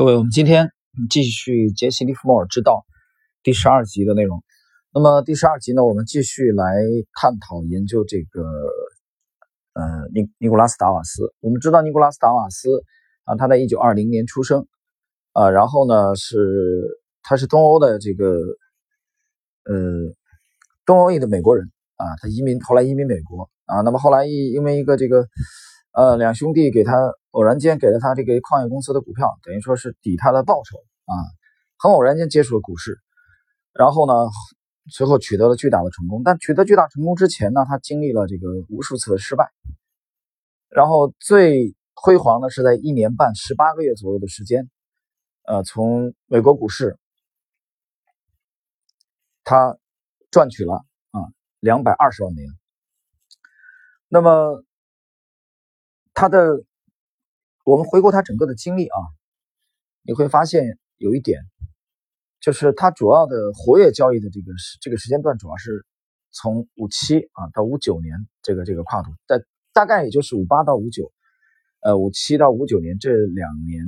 各位，我们今天继续杰西·利弗莫尔之道第十二集的内容。那么第十二集呢，我们继续来探讨研究这个呃尼尼古拉斯·达瓦斯。我们知道尼古拉斯·达瓦斯啊，他在一九二零年出生啊，然后呢是他是东欧的这个呃东欧裔的美国人啊，他移民后来移民美国啊，那么后来因因为一个这个呃两兄弟给他。偶然间给了他这个矿业公司的股票，等于说是抵他的报酬啊。很偶然间接触了股市，然后呢，随后取得了巨大的成功。但取得巨大成功之前呢，他经历了这个无数次的失败。然后最辉煌的是在一年半十八个月左右的时间，呃，从美国股市他赚取了啊两百二十万美元。那么他的。我们回顾他整个的经历啊，你会发现有一点，就是他主要的活跃交易的这个时这个时间段，主要是从五七啊到五九年这个这个跨度，大大概也就是五八到五九，呃五七到五九年这两年，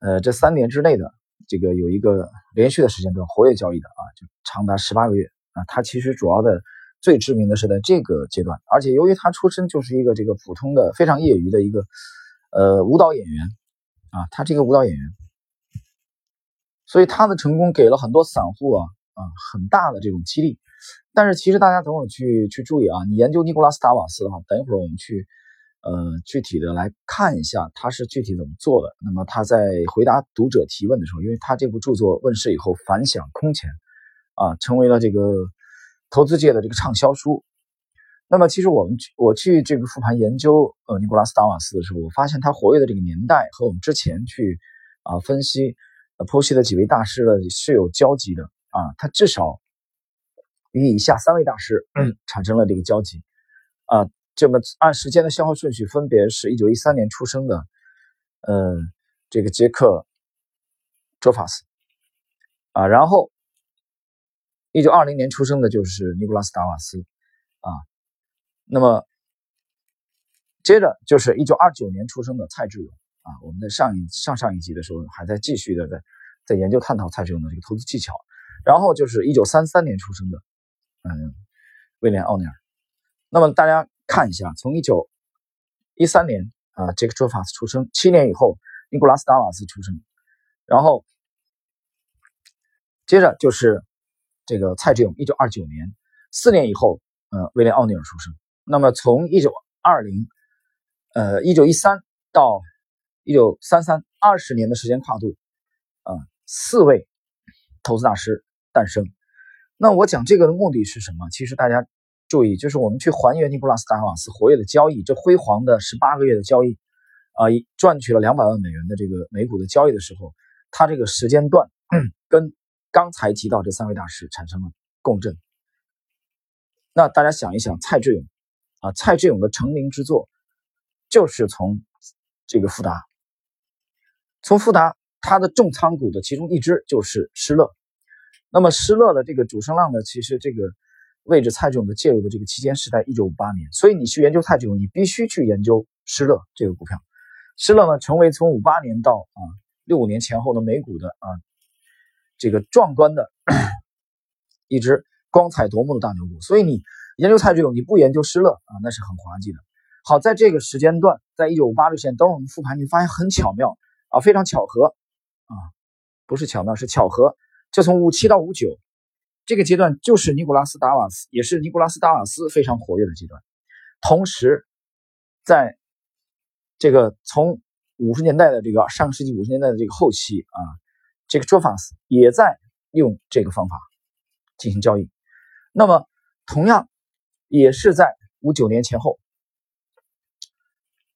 呃这三年之内的这个有一个连续的时间段活跃交易的啊，就长达十八个月啊。他其实主要的最知名的是在这个阶段，而且由于他出身就是一个这个普通的非常业余的一个。呃，舞蹈演员啊，他这个舞蹈演员，所以他的成功给了很多散户啊啊很大的这种激励。但是其实大家等会儿去去注意啊，你研究尼古拉斯·达瓦斯的话，等一会儿我们去呃具体的来看一下他是具体怎么做的。那么他在回答读者提问的时候，因为他这部著作问世以后反响空前啊，成为了这个投资界的这个畅销书。那么，其实我们去我去这个复盘研究呃尼古拉斯达瓦斯的时候，我发现他活跃的这个年代和我们之前去啊分析呃剖析的几位大师呢是有交集的啊，他至少与以下三位大师产生了这个交集啊。这么按时间的先后顺序，分别是一九一三年出生的呃这个杰克卓法斯啊，然后一九二零年出生的就是尼古拉斯达瓦斯啊。那么，接着就是一九二九年出生的蔡志勇啊，我们在上一上上一集的时候还在继续的在在研究探讨蔡志勇的这个投资技巧，然后就是一九三三年出生的，嗯，威廉奥尼尔。那么大家看一下，从一九一三年啊，杰克卓法斯出生，七年以后尼古拉斯达瓦斯出生，然后接着就是这个蔡志勇，一九二九年，四年以后，呃，威廉奥尼尔出生。那么从一九二零，呃，一九一三到一九三三，二十年的时间跨度，啊，四位投资大师诞生。那我讲这个的目的是什么？其实大家注意，就是我们去还原尼古拉斯达瓦斯活跃的交易，这辉煌的十八个月的交易，啊，赚取了两百万美元的这个美股的交易的时候，它这个时间段跟刚才提到这三位大师产生了共振。那大家想一想，蔡志勇。啊，蔡志勇的成名之作就是从这个富达，从富达他的重仓股的其中一支就是施乐。那么施乐的这个主升浪呢，其实这个位置蔡志勇的介入的这个期间是在一九五八年，所以你去研究蔡志勇，你必须去研究施乐这个股票。施乐呢，成为从五八年到啊六五年前后的美股的啊这个壮观的 一只光彩夺目的大牛股，所以你。研究蔡志勇，你不研究施乐啊，那是很滑稽的。好，在这个时间段，在一九五八之前，等会儿我们复盘，你发现很巧妙啊，非常巧合啊，不是巧妙，是巧合。就从五七到五九这个阶段，就是尼古拉斯达瓦斯，也是尼古拉斯达瓦斯非常活跃的阶段。同时，在这个从五十年代的这个上世纪五十年代的这个后期啊，这个卓法斯也在用这个方法进行交易。那么，同样。也是在五九年前后。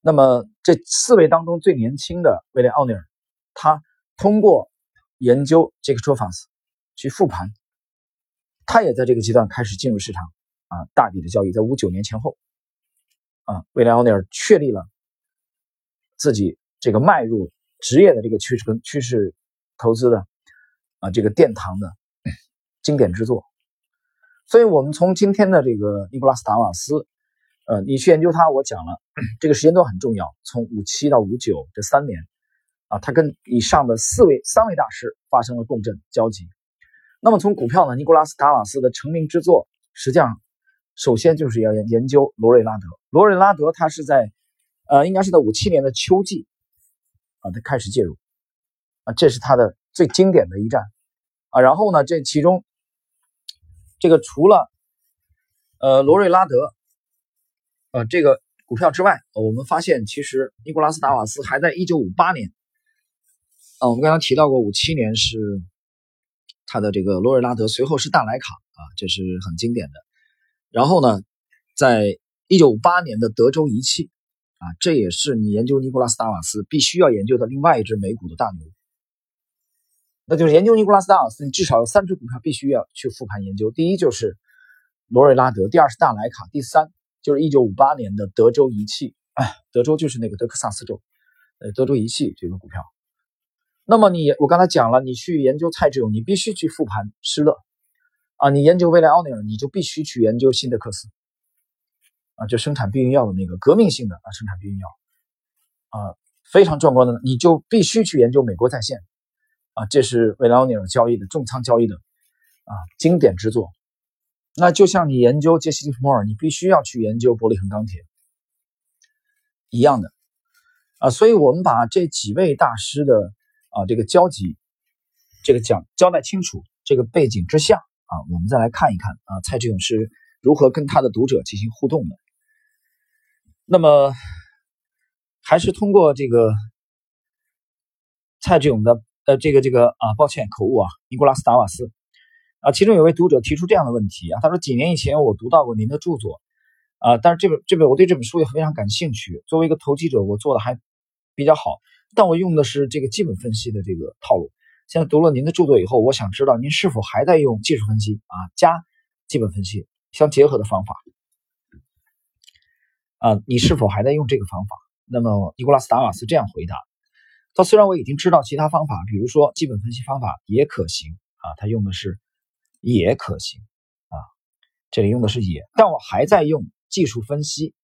那么这四位当中最年轻的威廉奥尼尔，他通过研究杰克托法斯去复盘，他也在这个阶段开始进入市场啊，大笔的交易在五九年前后啊，威廉奥尼尔确立了自己这个迈入职业的这个趋势跟趋势投资的啊这个殿堂的经典之作。所以，我们从今天的这个尼古拉斯达瓦斯，呃，你去研究他，我讲了，这个时间段很重要，从五七到五九这三年，啊，他跟以上的四位三位大师发生了共振交集。那么从股票呢，尼古拉斯达瓦斯的成名之作，实际上首先就是要研研究罗瑞拉德。罗瑞拉德他是在呃，应该是在五七年的秋季啊，他开始介入啊，这是他的最经典的一战啊。然后呢，这其中这个除了呃罗瑞拉德呃这个股票之外，我们发现其实尼古拉斯达瓦斯还在一九五八年啊，我们刚刚提到过五七年是他的这个罗瑞拉德，随后是大莱卡啊，这是很经典的。然后呢，在一九五八年的德州仪器。啊，这也是你研究尼古拉斯达瓦斯必须要研究的另外一只美股的大牛，那就是研究尼古拉斯达尔斯，你至少有三只股票必须要去复盘研究。第一就是罗瑞拉德，第二是大莱卡，第三就是一九五八年的德州仪器。哎，德州就是那个德克萨斯州，呃，德州仪器这个股票。那么你，我刚才讲了，你去研究蔡志勇，你必须去复盘施乐啊；你研究未来奥尼尔，你就必须去研究辛德克斯。啊，就生产避孕药的那个革命性的啊，生产避孕药，啊，非常壮观的，你就必须去研究美国在线，啊，这是维拉尼尔交易的重仓交易的啊经典之作。那就像你研究杰西·利弗莫尔，你必须要去研究伯利恒钢铁一样的啊。所以我们把这几位大师的啊这个交集，这个讲交代清楚这个背景之下啊，我们再来看一看啊，蔡志勇是如何跟他的读者进行互动的。那么，还是通过这个蔡志勇的呃，这个这个啊，抱歉口误啊，尼古拉斯达瓦斯啊，其中有位读者提出这样的问题啊，他说几年以前我读到过您的著作啊，但是这本这本我对这本书也非常感兴趣，作为一个投机者，我做的还比较好，但我用的是这个基本分析的这个套路。现在读了您的著作以后，我想知道您是否还在用技术分析啊加基本分析相结合的方法。啊，你是否还在用这个方法？那么尼古拉斯达瓦斯这样回答：他虽然我已经知道其他方法，比如说基本分析方法也可行啊，他用的是也可行啊，这里用的是也，但我还在用技术分析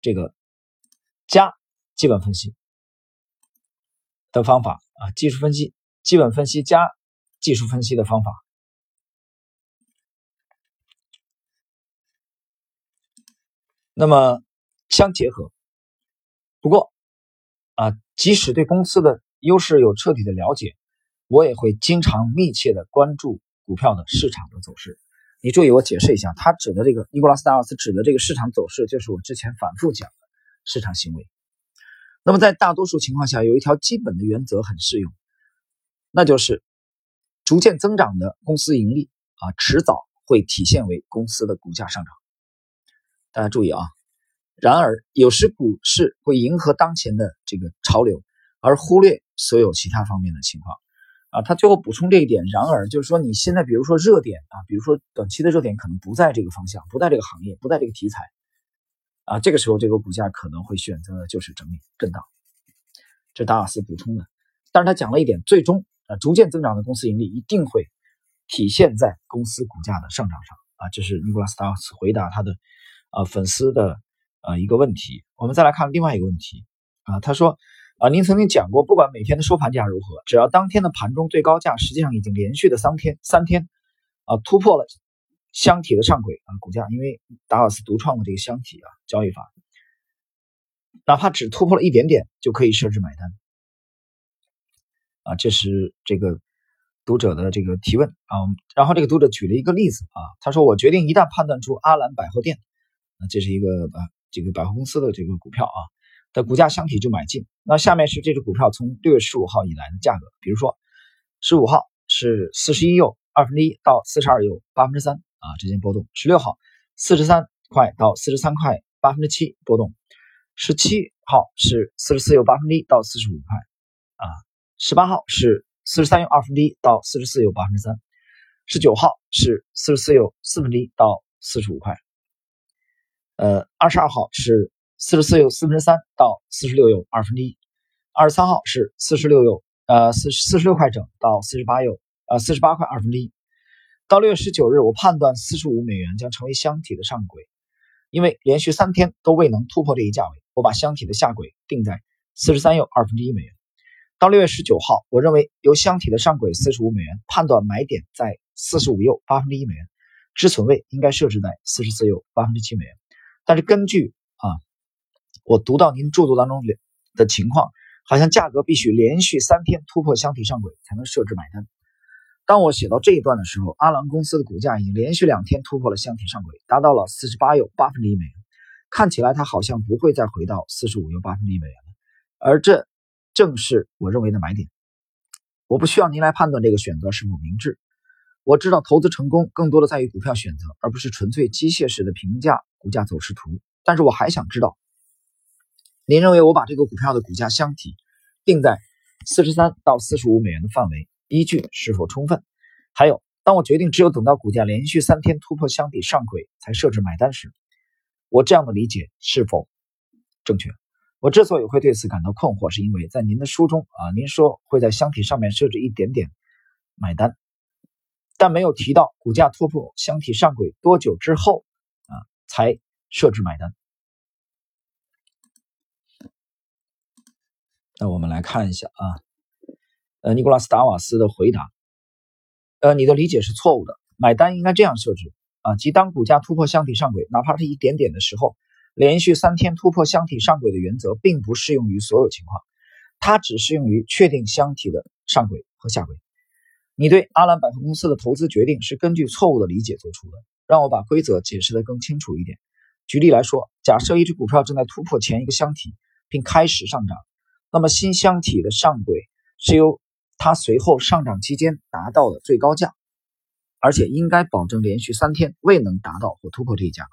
这个加基本分析的方法啊，技术分析、基本分析加技术分析的方法。那么相结合，不过啊，即使对公司的优势有彻底的了解，我也会经常密切的关注股票的市场的走势。你注意，我解释一下，他指的这个尼古拉斯达尔斯指的这个市场走势，就是我之前反复讲的市场行为。那么在大多数情况下，有一条基本的原则很适用，那就是逐渐增长的公司盈利啊，迟早会体现为公司的股价上涨。大家注意啊！然而，有时股市会迎合当前的这个潮流，而忽略所有其他方面的情况啊。他最后补充这一点。然而，就是说，你现在比如说热点啊，比如说短期的热点可能不在这个方向，不在这个行业，不在这个题材啊。这个时候，这个股价可能会选择的就是整理震荡。这达瓦斯补充的。但是他讲了一点，最终啊，逐渐增长的公司盈利一定会体现在公司股价的上涨上啊。这是尼古拉斯达瓦斯回答他的。啊，粉丝的啊一个问题，我们再来看另外一个问题啊。他说啊，您曾经讲过，不管每天的收盘价如何，只要当天的盘中最高价实际上已经连续的三天三天啊突破了箱体的上轨啊，股价因为达尔斯独创的这个箱体啊交易法，哪怕只突破了一点点，就可以设置买单啊。这是这个读者的这个提问啊。然后这个读者举了一个例子啊，他说我决定一旦判断出阿兰百货店。啊这是一个啊，这个百货公司的这个股票啊，的股价箱体就买进。那下面是这只股票从六月十五号以来的价格，比如说十五号是四十一又二分之一到四十二又八分之三啊之间波动；十六号四十三块到四十三块八分之七波动；十七号是四十四又八分之一到四十五块啊；十八号是四十三又二分之一到四十四又八分之三；十九号是四十四又四分之一到四十五块。呃，二十二号是四十四又四分之三到四十六又二分之一，二十三号是四十六又呃四四十六块整到四十八又呃四十八块二分之一。到六月十九日，我判断四十五美元将成为箱体的上轨，因为连续三天都未能突破这一价位，我把箱体的下轨定在四十三又二分之一美元。到六月十九号，我认为由箱体的上轨四十五美元判断买点在四十五又八分之一美元，止损位应该设置在四十四又八分之七美元。但是根据啊，我读到您著作当中的情况，好像价格必须连续三天突破箱体上轨才能设置买单。当我写到这一段的时候，阿郎公司的股价已经连续两天突破了箱体上轨，达到了四十八又八分之一美元。看起来它好像不会再回到四十五又八分之一美元了，而这正是我认为的买点。我不需要您来判断这个选择是否明智。我知道投资成功更多的在于股票选择，而不是纯粹机械式的评价股价走势图。但是我还想知道，您认为我把这个股票的股价箱体定在四十三到四十五美元的范围？依据是否充分？还有，当我决定只有等到股价连续三天突破箱体上轨才设置买单时，我这样的理解是否正确？我之所以会对此感到困惑，是因为在您的书中啊，您说会在箱体上面设置一点点买单，但没有提到股价突破箱体上轨多久之后啊才设置买单。那我们来看一下啊。呃，尼古拉斯达瓦斯的回答，呃，你的理解是错误的。买单应该这样设置啊，即当股价突破箱体上轨，哪怕是一点点的时候，连续三天突破箱体上轨的原则并不适用于所有情况，它只适用于确定箱体的上轨和下轨。你对阿兰百货公司的投资决定是根据错误的理解做出的。让我把规则解释得更清楚一点。举例来说，假设一只股票正在突破前一个箱体并开始上涨，那么新箱体的上轨是由它随后上涨期间达到的最高价，而且应该保证连续三天未能达到或突破这一价。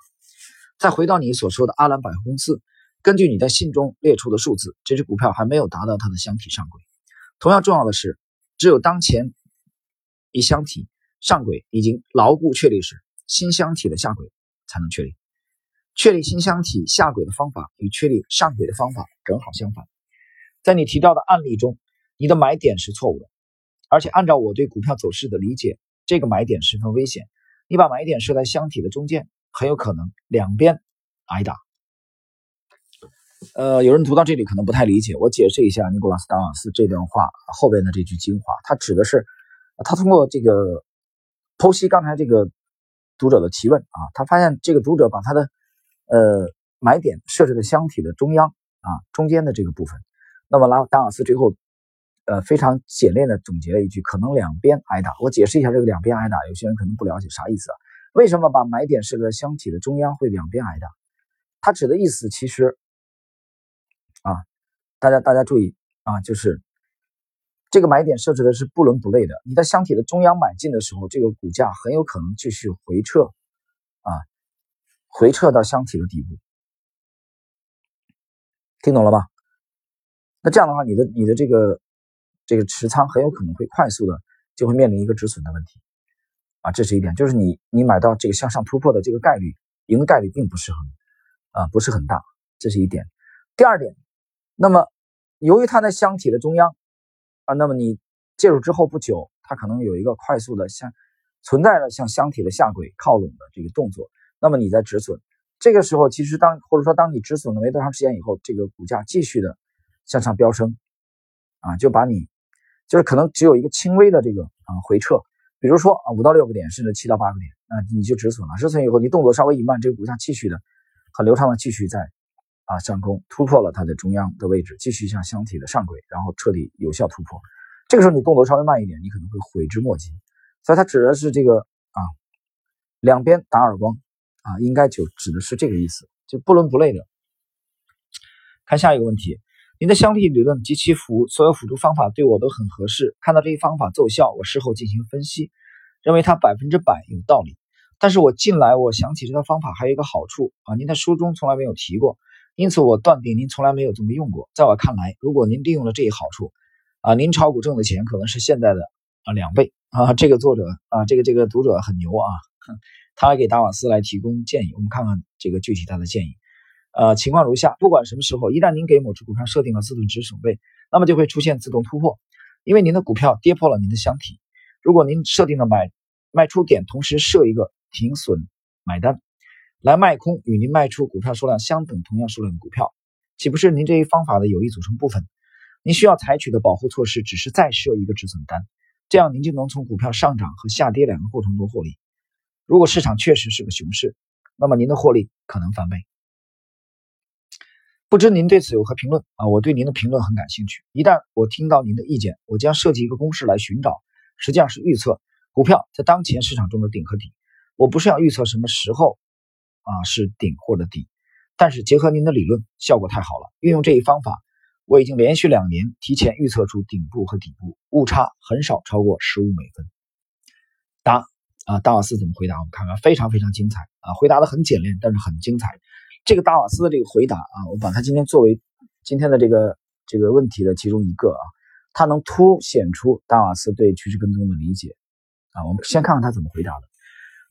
再回到你所说的阿兰百货公司，根据你在信中列出的数字，这只股票还没有达到它的箱体上轨。同样重要的是，只有当前一箱体上轨已经牢固确立时，新箱体的下轨才能确立。确立新箱体下轨的方法与确立上轨的方法正好相反。在你提到的案例中。你的买点是错误的，而且按照我对股票走势的理解，这个买点十分危险。你把买点设在箱体的中间，很有可能两边挨打。呃，有人读到这里可能不太理解，我解释一下尼古拉斯达瓦斯这段话后边的这句精华，他指的是他通过这个剖析刚才这个读者的提问啊，他发现这个读者把他的呃买点设置在箱体的中央啊中间的这个部分，那么拉达瓦斯最后。呃，非常简练的总结了一句，可能两边挨打。我解释一下这个两边挨打，有些人可能不了解啥意思啊？为什么把买点设在箱体的中央会两边挨打？他指的意思其实啊，大家大家注意啊，就是这个买点设置的是不伦不类的。你在箱体的中央买进的时候，这个股价很有可能继续回撤啊，回撤到箱体的底部，听懂了吗？那这样的话，你的你的这个。这个持仓很有可能会快速的就会面临一个止损的问题，啊，这是一点，就是你你买到这个向上突破的这个概率，赢的概率并不是很啊不是很大，这是一点。第二点，那么由于它在箱体的中央啊，那么你介入之后不久，它可能有一个快速的向存在着向箱体的下轨靠拢的这个动作，那么你在止损，这个时候其实当或者说当你止损了没多长时间以后，这个股价继续的向上飙升，啊，就把你。就是可能只有一个轻微的这个啊回撤，比如说啊五到六个点，甚至七到八个点，啊你就止损了。止损以后，你动作稍微一慢，这个股价继续的很流畅的继续在啊上攻，突破了它的中央的位置，继续向箱体的上轨，然后彻底有效突破。这个时候你动作稍微慢一点，你可能会悔之莫及。所以它指的是这个啊两边打耳光啊，应该就指的是这个意思，就不伦不类的。看下一个问题。您的箱体理论及其辅所有辅助方法对我都很合适。看到这一方法奏效，我事后进行分析，认为它百分之百有道理。但是我近来我想起这套方法还有一个好处啊，您在书中从来没有提过，因此我断定您从来没有这么用过。在我看来，如果您利用了这一好处啊，您炒股挣的钱可能是现在的啊两倍啊。这个作者啊，这个这个读者很牛啊，他还给达瓦斯来提供建议。我们看看这个具体他的建议。呃，情况如下：不管什么时候，一旦您给某只股票设定了自动止损位，那么就会出现自动突破，因为您的股票跌破了您的箱体。如果您设定的买卖出点同时设一个停损买单，来卖空与您卖出股票数量相等同样数量的股票，岂不是您这一方法的有益组成部分？您需要采取的保护措施只是再设一个止损单，这样您就能从股票上涨和下跌两个过程中获利。如果市场确实是个熊市，那么您的获利可能翻倍。不知您对此有何评论啊？我对您的评论很感兴趣。一旦我听到您的意见，我将设计一个公式来寻找，实际上是预测股票在当前市场中的顶和底。我不是要预测什么时候啊是顶或者底，但是结合您的理论，效果太好了。运用这一方法，我已经连续两年提前预测出顶部和底部，误差很少超过十五美分。答啊，达瓦斯怎么回答？我们看看，非常非常精彩啊！回答的很简练，但是很精彩。这个达瓦斯的这个回答啊，我把它今天作为今天的这个这个问题的其中一个啊，它能凸显出达瓦斯对趋势跟踪的理解啊。我们先看看他怎么回答的。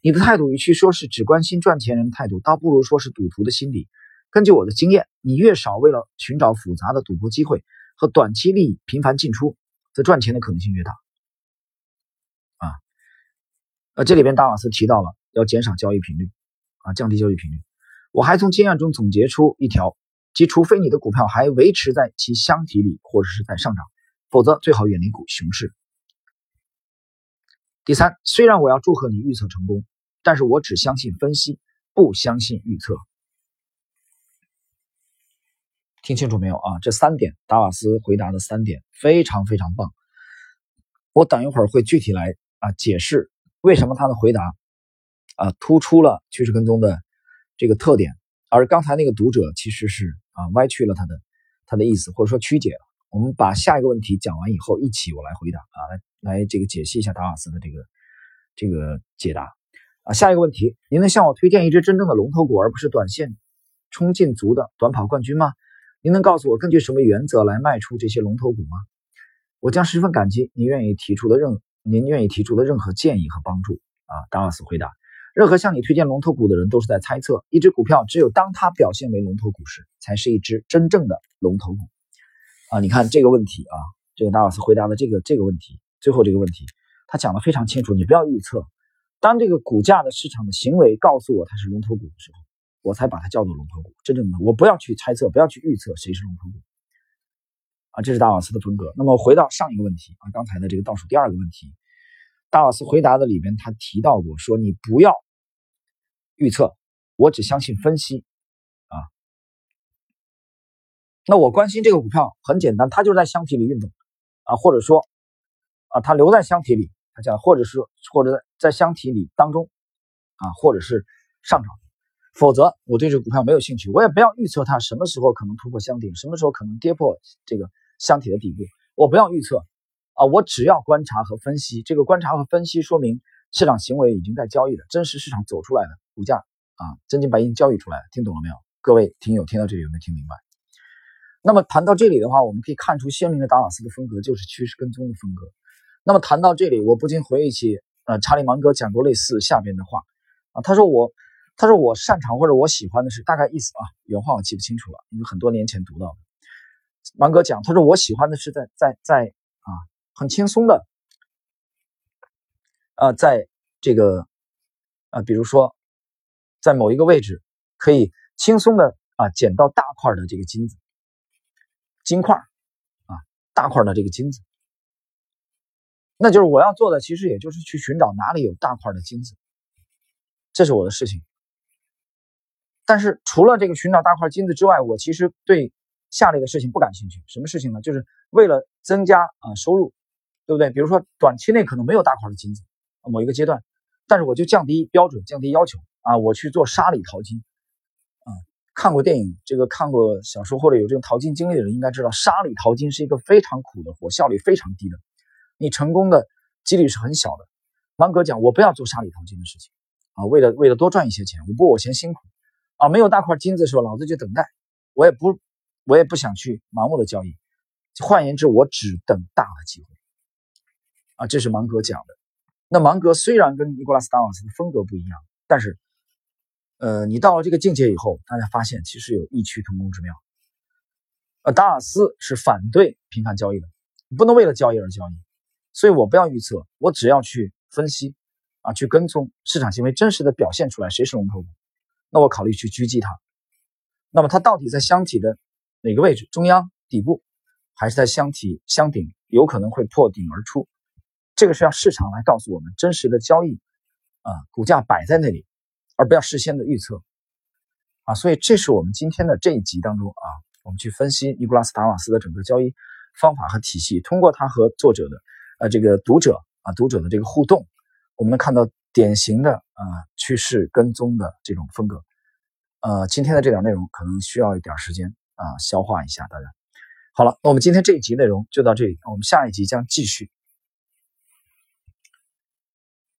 你的态度与其说是只关心赚钱人态度，倒不如说是赌徒的心理。根据我的经验，你越少为了寻找复杂的赌博机会和短期利益频繁进出，则赚钱的可能性越大。啊，呃，这里边达瓦斯提到了要减少交易频率，啊，降低交易频率。我还从经验中总结出一条，即除非你的股票还维持在其箱体里或者是在上涨，否则最好远离股熊市。第三，虽然我要祝贺你预测成功。但是我只相信分析，不相信预测。听清楚没有啊？这三点，达瓦斯回答的三点非常非常棒。我等一会儿会具体来啊解释为什么他的回答啊突出了趋势跟踪的这个特点，而刚才那个读者其实是啊歪曲了他的他的意思，或者说曲解了。我们把下一个问题讲完以后，一起我来回答啊，来来这个解析一下达瓦斯的这个这个解答。啊，下一个问题，您能向我推荐一只真正的龙头股，而不是短线冲进足的短跑冠军吗？您能告诉我根据什么原则来卖出这些龙头股吗？我将十分感激您愿意提出的任您愿意提出的任何建议和帮助。啊，达瓦斯回答，任何向你推荐龙头股的人都是在猜测，一只股票只有当它表现为龙头股时，才是一只真正的龙头股。啊，你看这个问题啊，这个达瓦斯回答的这个这个问题，最后这个问题，他讲的非常清楚，你不要预测。当这个股价的市场的行为告诉我它是龙头股的时候，我才把它叫做龙头股。真正的我不要去猜测，不要去预测谁是龙头股啊，这是达瓦斯的风格。那么回到上一个问题啊，刚才的这个倒数第二个问题，达瓦斯回答的里边他提到过说你不要预测，我只相信分析啊。那我关心这个股票很简单，它就是在箱体里运动啊，或者说啊，它留在箱体里。它讲，或者是或者在箱体里当中，啊，或者是上涨，否则我对这个股票没有兴趣，我也不要预测它什么时候可能突破箱顶，什么时候可能跌破这个箱体的底部，我不要预测，啊，我只要观察和分析。这个观察和分析说明市场行为已经在交易了，真实市场走出来的股价啊，真金白银交易出来听懂了没有？各位听友听到这里有没有听明白？那么谈到这里的话，我们可以看出鲜明的达瓦斯的风格就是趋势跟踪的风格。那么谈到这里，我不禁回忆起，呃，查理芒格讲过类似下边的话，啊，他说我，他说我擅长或者我喜欢的是大概意思啊，原话我记不清楚了，因为很多年前读到的。芒格讲，他说我喜欢的是在在在啊，很轻松的，啊，在这个，啊，比如说，在某一个位置可以轻松的啊捡到大块的这个金子，金块，啊，大块的这个金子。那就是我要做的，其实也就是去寻找哪里有大块的金子，这是我的事情。但是除了这个寻找大块金子之外，我其实对下列的事情不感兴趣。什么事情呢？就是为了增加啊收入，对不对？比如说短期内可能没有大块的金子，某一个阶段，但是我就降低标准，降低要求啊，我去做沙里淘金啊。看过电影，这个看过小说或者有这种淘金经历的人应该知道，沙里淘金是一个非常苦的活，效率非常低的。你成功的几率是很小的。芒格讲，我不要做沙里淘金的事情啊，为了为了多赚一些钱，我不我嫌辛苦啊，没有大块金子的时候，老子就等待，我也不我也不想去盲目的交易。换言之，我只等大的机会啊，这是芒格讲的。那芒格虽然跟尼古拉斯达瓦斯的风格不一样，但是，呃，你到了这个境界以后，大家发现其实有异曲同工之妙。呃，达瓦斯是反对频繁交易的，不能为了交易而交易。所以我不要预测，我只要去分析，啊，去跟踪市场行为真实的表现出来谁是龙头股，那我考虑去狙击它。那么它到底在箱体的哪个位置？中央、底部，还是在箱体箱顶？有可能会破顶而出。这个是要市场来告诉我们真实的交易啊，股价摆在那里，而不要事先的预测啊。所以这是我们今天的这一集当中啊，我们去分析尼古拉斯达瓦斯的整个交易方法和体系。通过他和作者的呃这个读者啊读者的这个互动，我们能看到典型的啊趋势跟踪的这种风格。呃，今天的这点内容可能需要一点时间啊消化一下，大家。好了，那我们今天这一集内容就到这里，我们下一集将继续。